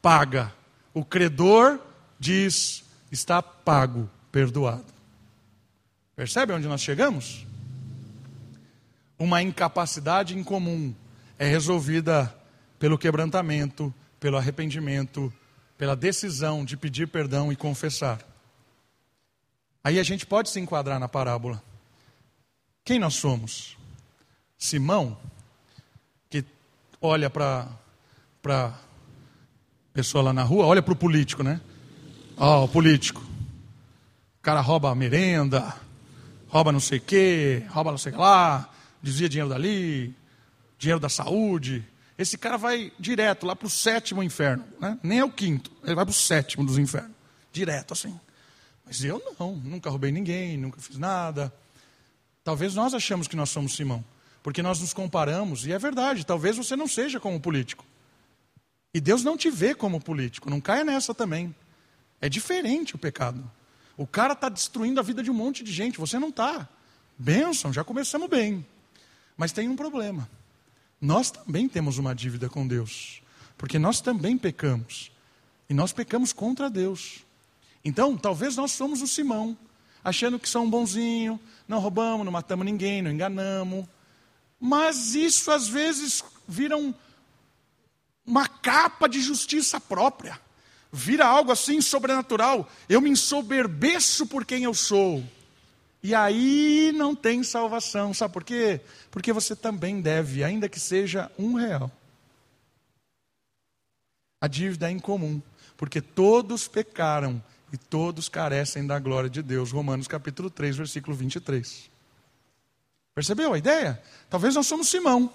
paga. O credor diz: está pago, perdoado. Percebe onde nós chegamos? Uma incapacidade incomum é resolvida pelo quebrantamento, pelo arrependimento, pela decisão de pedir perdão e confessar. Aí a gente pode se enquadrar na parábola. Quem nós somos? Simão, que olha para a pessoa lá na rua, olha para o político, né? Ó, oh, o político. O cara rouba a merenda, rouba não sei o quê, rouba não sei lá, desvia dinheiro dali, dinheiro da saúde. Esse cara vai direto lá para o sétimo inferno, né? nem é o quinto, ele vai para o sétimo dos infernos, direto assim. Mas eu não, nunca roubei ninguém, nunca fiz nada. Talvez nós achamos que nós somos Simão, porque nós nos comparamos, e é verdade, talvez você não seja como político. E Deus não te vê como político, não caia nessa também. É diferente o pecado. O cara está destruindo a vida de um monte de gente, você não está. Bênção, já começamos bem. Mas tem um problema. Nós também temos uma dívida com Deus, porque nós também pecamos. E nós pecamos contra Deus. Então, talvez nós somos o Simão, achando que são bonzinho, não roubamos, não matamos ninguém, não enganamos. Mas isso às vezes vira um, uma capa de justiça própria. Vira algo assim sobrenatural. Eu me ensoberbeço por quem eu sou. E aí não tem salvação. Sabe por quê? Porque você também deve, ainda que seja um real. A dívida é incomum, porque todos pecaram e todos carecem da glória de Deus. Romanos capítulo 3, versículo 23. Percebeu a ideia? Talvez nós somos Simão.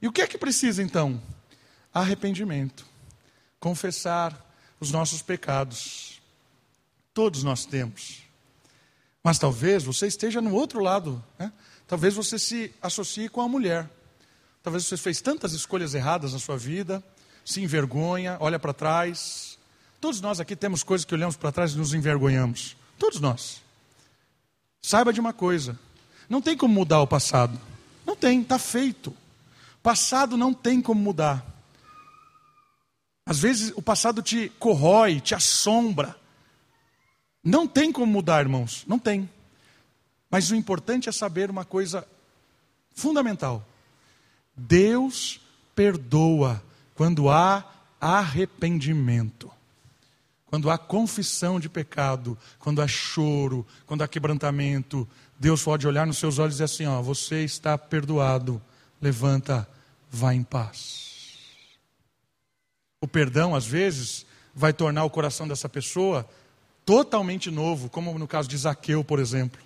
E o que é que precisa então? Arrependimento. Confessar os nossos pecados. Todos nós temos. Mas talvez você esteja no outro lado. Né? Talvez você se associe com a mulher. Talvez você fez tantas escolhas erradas na sua vida, se envergonha, olha para trás. Todos nós aqui temos coisas que olhamos para trás e nos envergonhamos. Todos nós. Saiba de uma coisa: não tem como mudar o passado. Não tem, está feito. Passado não tem como mudar. Às vezes o passado te corrói, te assombra. Não tem como mudar, irmãos, não tem. Mas o importante é saber uma coisa fundamental: Deus perdoa quando há arrependimento. Quando há confissão de pecado, quando há choro, quando há quebrantamento, Deus pode olhar nos seus olhos e dizer assim: ó, você está perdoado, levanta, vá em paz. O perdão, às vezes, vai tornar o coração dessa pessoa totalmente novo, como no caso de Zaqueu, por exemplo.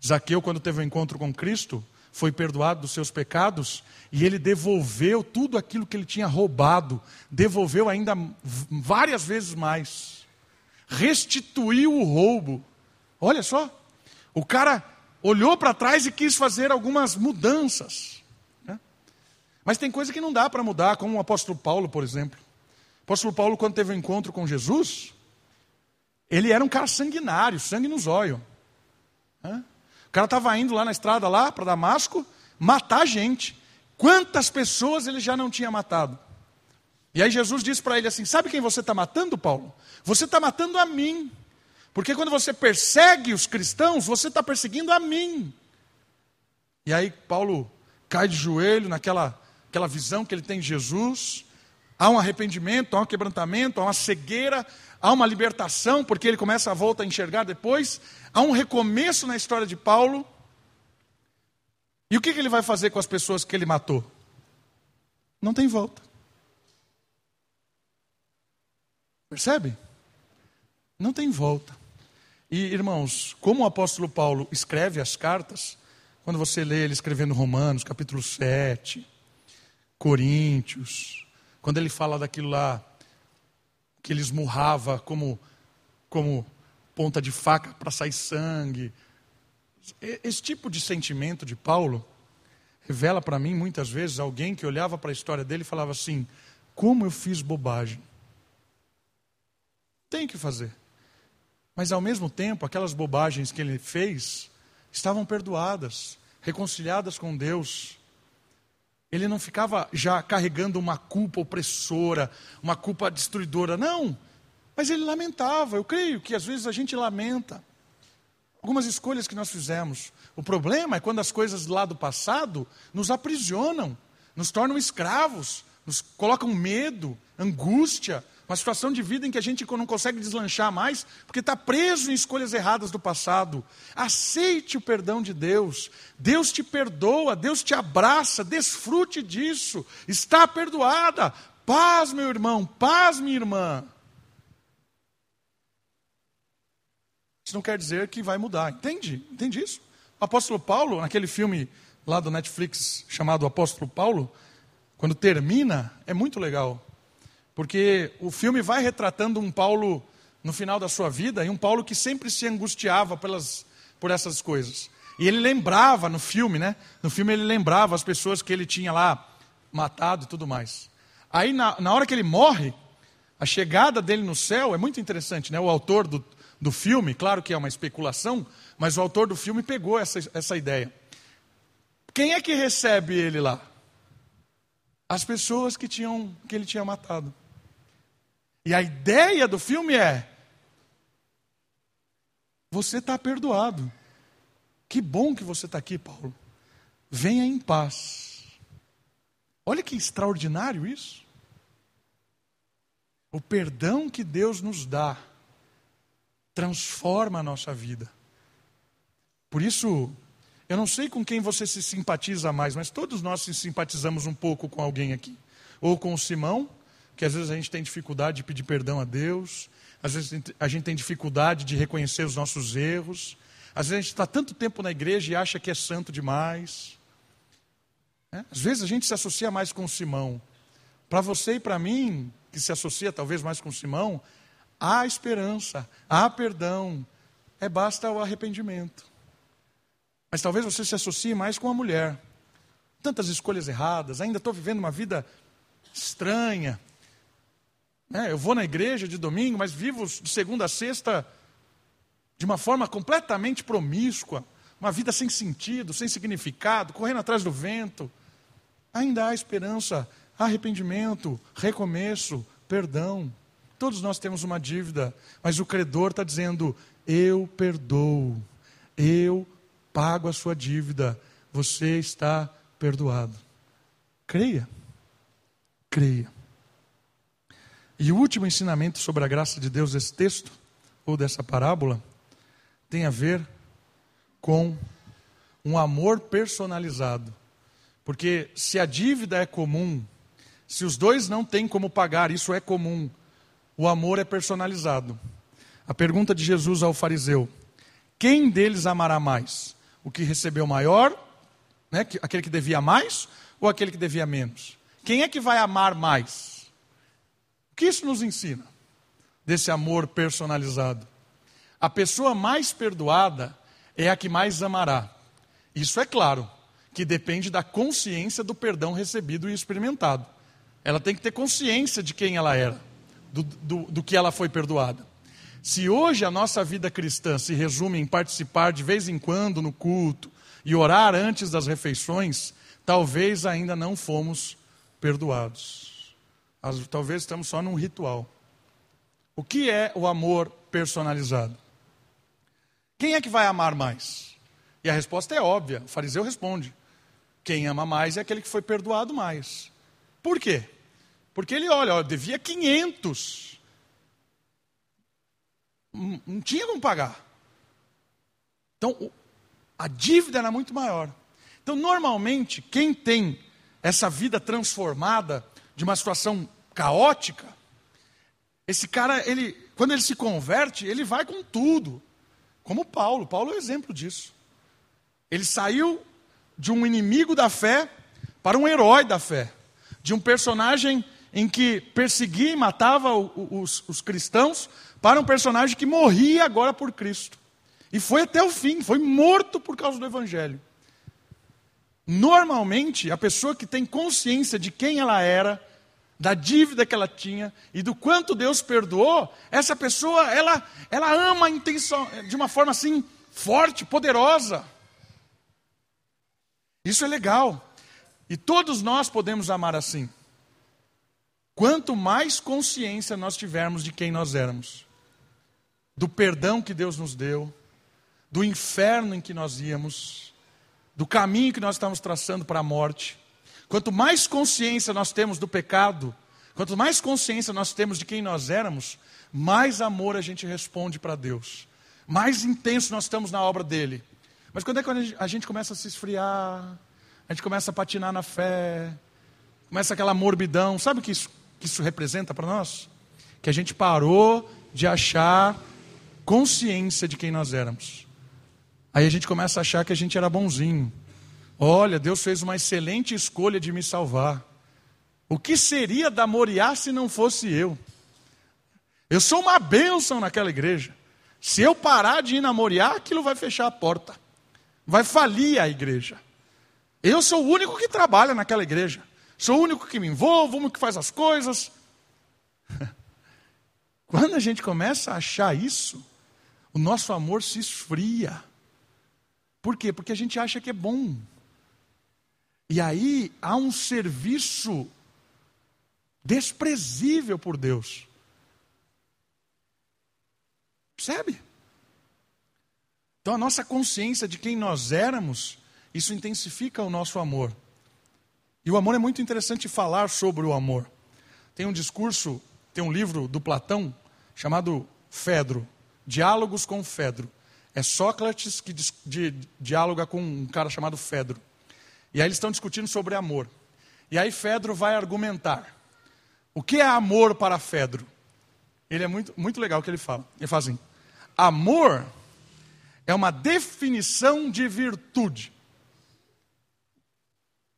Zaqueu, quando teve um encontro com Cristo, foi perdoado dos seus pecados e ele devolveu tudo aquilo que ele tinha roubado, devolveu ainda várias vezes mais. Restituiu o roubo. Olha só, o cara olhou para trás e quis fazer algumas mudanças. Né? Mas tem coisa que não dá para mudar, como o apóstolo Paulo, por exemplo. O apóstolo Paulo, quando teve um encontro com Jesus, ele era um cara sanguinário, sangue nos olhos. O cara estava indo lá na estrada lá para Damasco matar gente. Quantas pessoas ele já não tinha matado? E aí Jesus disse para ele assim: Sabe quem você está matando, Paulo? Você está matando a mim. Porque quando você persegue os cristãos, você está perseguindo a mim. E aí Paulo cai de joelho naquela aquela visão que ele tem de Jesus. Há um arrependimento, há um quebrantamento, há uma cegueira, há uma libertação, porque ele começa a volta a enxergar depois, há um recomeço na história de Paulo. E o que ele vai fazer com as pessoas que ele matou? Não tem volta. Percebe? Não tem volta. E, irmãos, como o apóstolo Paulo escreve as cartas, quando você lê ele escrevendo Romanos, capítulo 7, Coríntios, quando ele fala daquilo lá que ele esmurrava como, como ponta de faca para sair sangue. Esse tipo de sentimento de Paulo revela para mim muitas vezes alguém que olhava para a história dele e falava assim: como eu fiz bobagem. Tem que fazer. Mas ao mesmo tempo, aquelas bobagens que ele fez estavam perdoadas, reconciliadas com Deus. Ele não ficava já carregando uma culpa opressora, uma culpa destruidora, não. Mas ele lamentava. Eu creio que às vezes a gente lamenta algumas escolhas que nós fizemos. O problema é quando as coisas lá do passado nos aprisionam, nos tornam escravos, nos colocam medo, angústia, uma situação de vida em que a gente não consegue deslanchar mais, porque está preso em escolhas erradas do passado. Aceite o perdão de Deus. Deus te perdoa, Deus te abraça, desfrute disso. Está perdoada. Paz, meu irmão, paz, minha irmã. Isso não quer dizer que vai mudar. Entende? Entende isso? O apóstolo Paulo, naquele filme lá do Netflix chamado Apóstolo Paulo, quando termina, é muito legal. Porque o filme vai retratando um Paulo no final da sua vida, e um Paulo que sempre se angustiava pelas, por essas coisas. E ele lembrava no filme, né? No filme ele lembrava as pessoas que ele tinha lá matado e tudo mais. Aí na, na hora que ele morre, a chegada dele no céu é muito interessante, né? O autor do, do filme, claro que é uma especulação, mas o autor do filme pegou essa, essa ideia. Quem é que recebe ele lá? As pessoas que, tinham, que ele tinha matado. E a ideia do filme é: você está perdoado. Que bom que você está aqui, Paulo. Venha em paz. Olha que extraordinário isso. O perdão que Deus nos dá transforma a nossa vida. Por isso, eu não sei com quem você se simpatiza mais, mas todos nós se simpatizamos um pouco com alguém aqui. Ou com o Simão, que às vezes a gente tem dificuldade de pedir perdão a Deus, às vezes a gente tem dificuldade de reconhecer os nossos erros, às vezes a gente está tanto tempo na igreja e acha que é santo demais. É? Às vezes a gente se associa mais com Simão. Para você e para mim, que se associa talvez mais com Simão, há esperança, há perdão, é basta o arrependimento. Mas talvez você se associe mais com a mulher. Tantas escolhas erradas, ainda estou vivendo uma vida estranha, né? Eu vou na igreja de domingo, mas vivo de segunda a sexta de uma forma completamente promíscua, uma vida sem sentido, sem significado, correndo atrás do vento. Ainda há esperança, arrependimento, recomeço, perdão. Todos nós temos uma dívida, mas o credor está dizendo: Eu perdoo, eu pago a sua dívida, você está perdoado. Creia, creia. E o último ensinamento sobre a graça de Deus desse texto, ou dessa parábola, tem a ver com um amor personalizado. Porque se a dívida é comum, se os dois não têm como pagar, isso é comum, o amor é personalizado. A pergunta de Jesus ao fariseu: quem deles amará mais? O que recebeu maior, né, aquele que devia mais, ou aquele que devia menos? Quem é que vai amar mais? Que isso nos ensina? Desse amor personalizado. A pessoa mais perdoada é a que mais amará. Isso é claro, que depende da consciência do perdão recebido e experimentado. Ela tem que ter consciência de quem ela era, do, do, do que ela foi perdoada. Se hoje a nossa vida cristã se resume em participar de vez em quando no culto e orar antes das refeições, talvez ainda não fomos perdoados. Talvez estamos só num ritual. O que é o amor personalizado? Quem é que vai amar mais? E a resposta é óbvia. O fariseu responde: quem ama mais é aquele que foi perdoado mais. Por quê? Porque ele olha, ó, devia 500. Não, não tinha como pagar. Então, a dívida era muito maior. Então, normalmente, quem tem essa vida transformada, de uma situação caótica, esse cara, ele, quando ele se converte, ele vai com tudo. Como Paulo. Paulo é um exemplo disso. Ele saiu de um inimigo da fé para um herói da fé. De um personagem em que perseguia e matava os, os cristãos para um personagem que morria agora por Cristo. E foi até o fim, foi morto por causa do Evangelho. Normalmente, a pessoa que tem consciência de quem ela era, da dívida que ela tinha e do quanto Deus perdoou, essa pessoa, ela, ela ama intenção, de uma forma assim, forte, poderosa. Isso é legal. E todos nós podemos amar assim. Quanto mais consciência nós tivermos de quem nós éramos, do perdão que Deus nos deu, do inferno em que nós íamos, do caminho que nós estamos traçando para a morte, Quanto mais consciência nós temos do pecado, quanto mais consciência nós temos de quem nós éramos, mais amor a gente responde para Deus. Mais intenso nós estamos na obra dele. Mas quando é que a gente começa a se esfriar, a gente começa a patinar na fé, começa aquela morbidão, sabe o que isso, que isso representa para nós? Que a gente parou de achar consciência de quem nós éramos. Aí a gente começa a achar que a gente era bonzinho, Olha, Deus fez uma excelente escolha de me salvar. O que seria da Moriá se não fosse eu? Eu sou uma bênção naquela igreja. Se eu parar de ir na Moriá, aquilo vai fechar a porta. Vai falir a igreja. Eu sou o único que trabalha naquela igreja. Sou o único que me envolvo, o único que faz as coisas. Quando a gente começa a achar isso, o nosso amor se esfria. Por quê? Porque a gente acha que é bom. E aí há um serviço desprezível por Deus. Percebe? Então a nossa consciência de quem nós éramos, isso intensifica o nosso amor. E o amor é muito interessante falar sobre o amor. Tem um discurso, tem um livro do Platão chamado Fedro, Diálogos com Fedro. É Sócrates que dialoga com um cara chamado Fedro. E aí eles estão discutindo sobre amor. E aí Fedro vai argumentar. O que é amor para Fedro? Ele é muito, muito legal o que ele fala. Ele fala assim: amor é uma definição de virtude.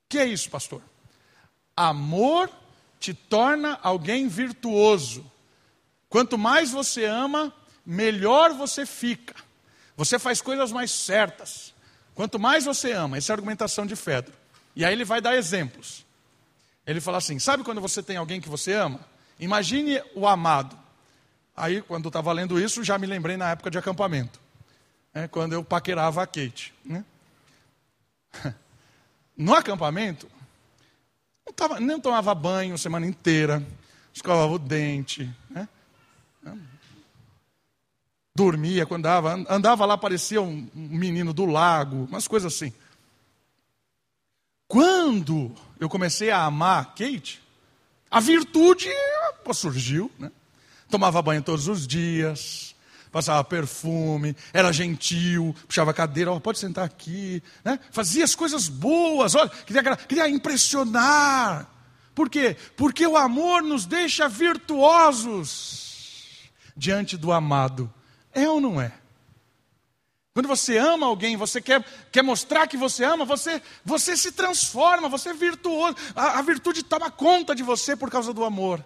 O que é isso, pastor? Amor te torna alguém virtuoso. Quanto mais você ama, melhor você fica. Você faz coisas mais certas. Quanto mais você ama, essa é a argumentação de Fedro. E aí ele vai dar exemplos. Ele fala assim: sabe quando você tem alguém que você ama? Imagine o amado. Aí, quando estava lendo isso, já me lembrei na época de acampamento, né, quando eu paquerava a Kate. Né? No acampamento, não, tava, não tomava banho semana inteira, escovava o dente, né? Dormia quando andava, andava lá, parecia um menino do lago, umas coisas assim. Quando eu comecei a amar Kate, a virtude surgiu, né? Tomava banho todos os dias, passava perfume, era gentil, puxava cadeira, oh, pode sentar aqui, né? Fazia as coisas boas, olha, queria, queria impressionar. Por quê? Porque o amor nos deixa virtuosos diante do amado. É ou não é? Quando você ama alguém, você quer, quer mostrar que você ama, você, você se transforma, você é virtuoso. A, a virtude toma conta de você por causa do amor.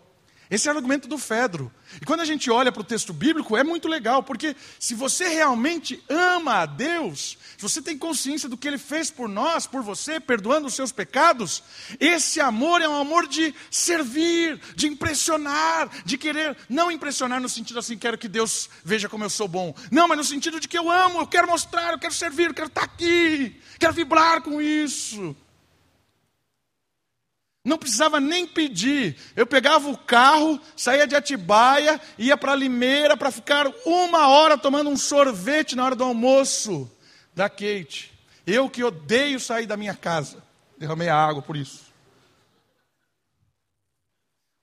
Esse é o argumento do Fedro. E quando a gente olha para o texto bíblico, é muito legal, porque se você realmente ama a Deus, se você tem consciência do que Ele fez por nós, por você, perdoando os seus pecados, esse amor é um amor de servir, de impressionar, de querer, não impressionar no sentido assim, quero que Deus veja como eu sou bom. Não, mas no sentido de que eu amo, eu quero mostrar, eu quero servir, eu quero estar aqui, quero vibrar com isso. Não precisava nem pedir. Eu pegava o carro, saía de Atibaia, ia para Limeira para ficar uma hora tomando um sorvete na hora do almoço da Kate. Eu que odeio sair da minha casa. Derramei a água por isso.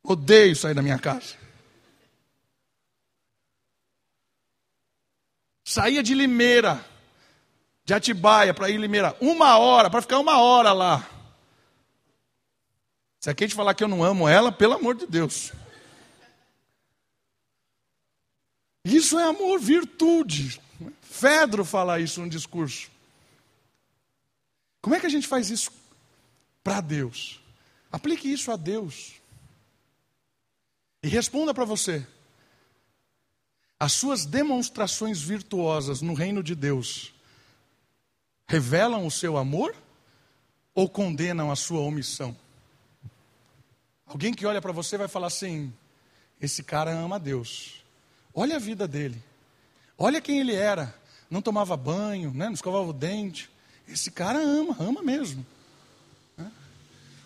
Odeio sair da minha casa. Saía de Limeira, de Atibaia para ir Limeira, uma hora, para ficar uma hora lá. Se a Kate falar que eu não amo ela, pelo amor de Deus. Isso é amor, virtude. Fedro fala isso no discurso. Como é que a gente faz isso para Deus? Aplique isso a Deus. E responda para você. As suas demonstrações virtuosas no reino de Deus revelam o seu amor ou condenam a sua omissão? Alguém que olha para você vai falar assim: esse cara ama Deus. Olha a vida dele. Olha quem ele era. Não tomava banho, né? não escovava o dente. Esse cara ama, ama mesmo.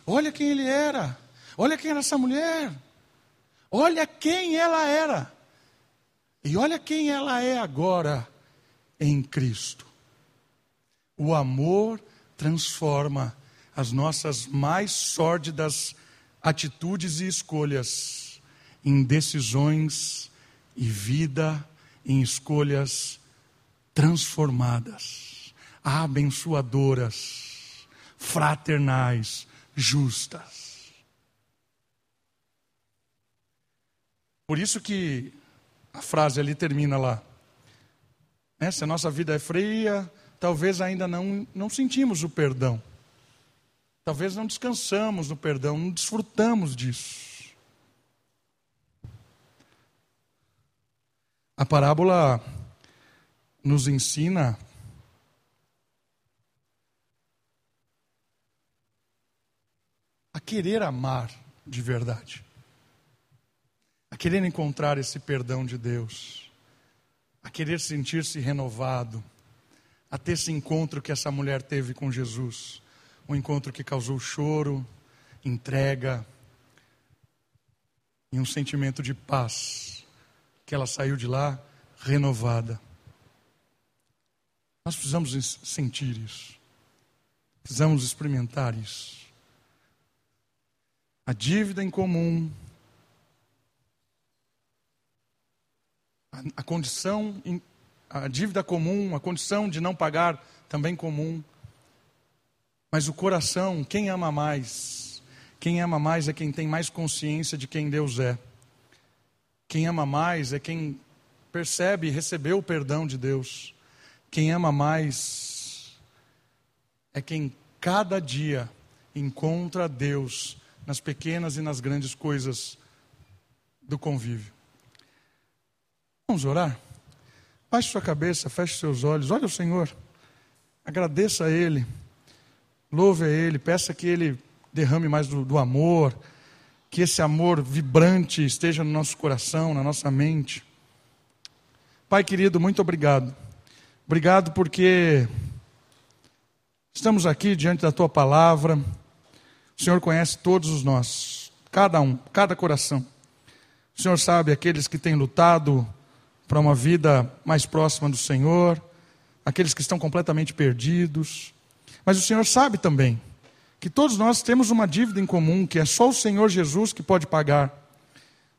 Olha quem ele era. Olha quem era essa mulher. Olha quem ela era. E olha quem ela é agora em Cristo. O amor transforma as nossas mais sórdidas atitudes e escolhas em decisões e vida em escolhas transformadas, abençoadoras, fraternais, justas. Por isso que a frase ali termina lá. Né? Se a nossa vida é fria, talvez ainda não, não sentimos o perdão. Talvez não descansamos no perdão, não desfrutamos disso. A parábola nos ensina a querer amar de verdade, a querer encontrar esse perdão de Deus, a querer sentir-se renovado, a ter esse encontro que essa mulher teve com Jesus, um encontro que causou choro, entrega e um sentimento de paz, que ela saiu de lá renovada. Nós precisamos sentir isso, precisamos experimentar isso a dívida em comum, a, a condição, a dívida comum, a condição de não pagar também comum. Mas o coração, quem ama mais? Quem ama mais é quem tem mais consciência de quem Deus é. Quem ama mais é quem percebe e recebeu o perdão de Deus. Quem ama mais é quem cada dia encontra Deus nas pequenas e nas grandes coisas do convívio. Vamos orar? Baixe sua cabeça, feche seus olhos, olhe o Senhor, agradeça a Ele, louve a Ele, peça que Ele derrame mais do, do amor, que esse amor vibrante esteja no nosso coração, na nossa mente. Pai querido, muito obrigado. Obrigado porque estamos aqui diante da tua palavra. O Senhor conhece todos os nossos, cada um, cada coração. O Senhor sabe aqueles que têm lutado para uma vida mais próxima do Senhor, aqueles que estão completamente perdidos. Mas o Senhor sabe também que todos nós temos uma dívida em comum, que é só o Senhor Jesus que pode pagar.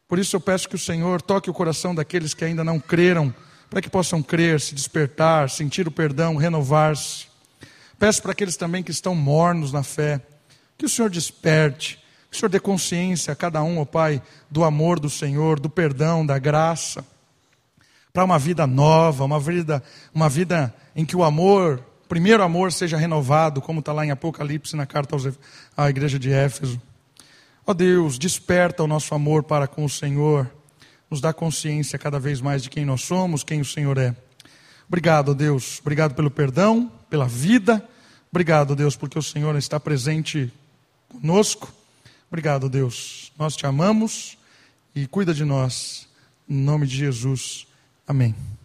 Por isso eu peço que o Senhor toque o coração daqueles que ainda não creram, para que possam crer, se despertar, sentir o perdão, renovar-se. Peço para aqueles também que estão mornos na fé, que o Senhor desperte, que o Senhor dê consciência a cada um, ó Pai, do amor do Senhor, do perdão, da graça, para uma vida nova, uma vida, uma vida em que o amor, primeiro amor, seja renovado, como está lá em Apocalipse, na carta à igreja de Éfeso. Ó Deus, desperta o nosso amor para com o Senhor, nos dá consciência cada vez mais de quem nós somos, quem o Senhor é. Obrigado, Deus, obrigado pelo perdão, pela vida. Obrigado, Deus, porque o Senhor está presente conosco. Obrigado, Deus. Nós te amamos e cuida de nós. Em nome de Jesus. Amém.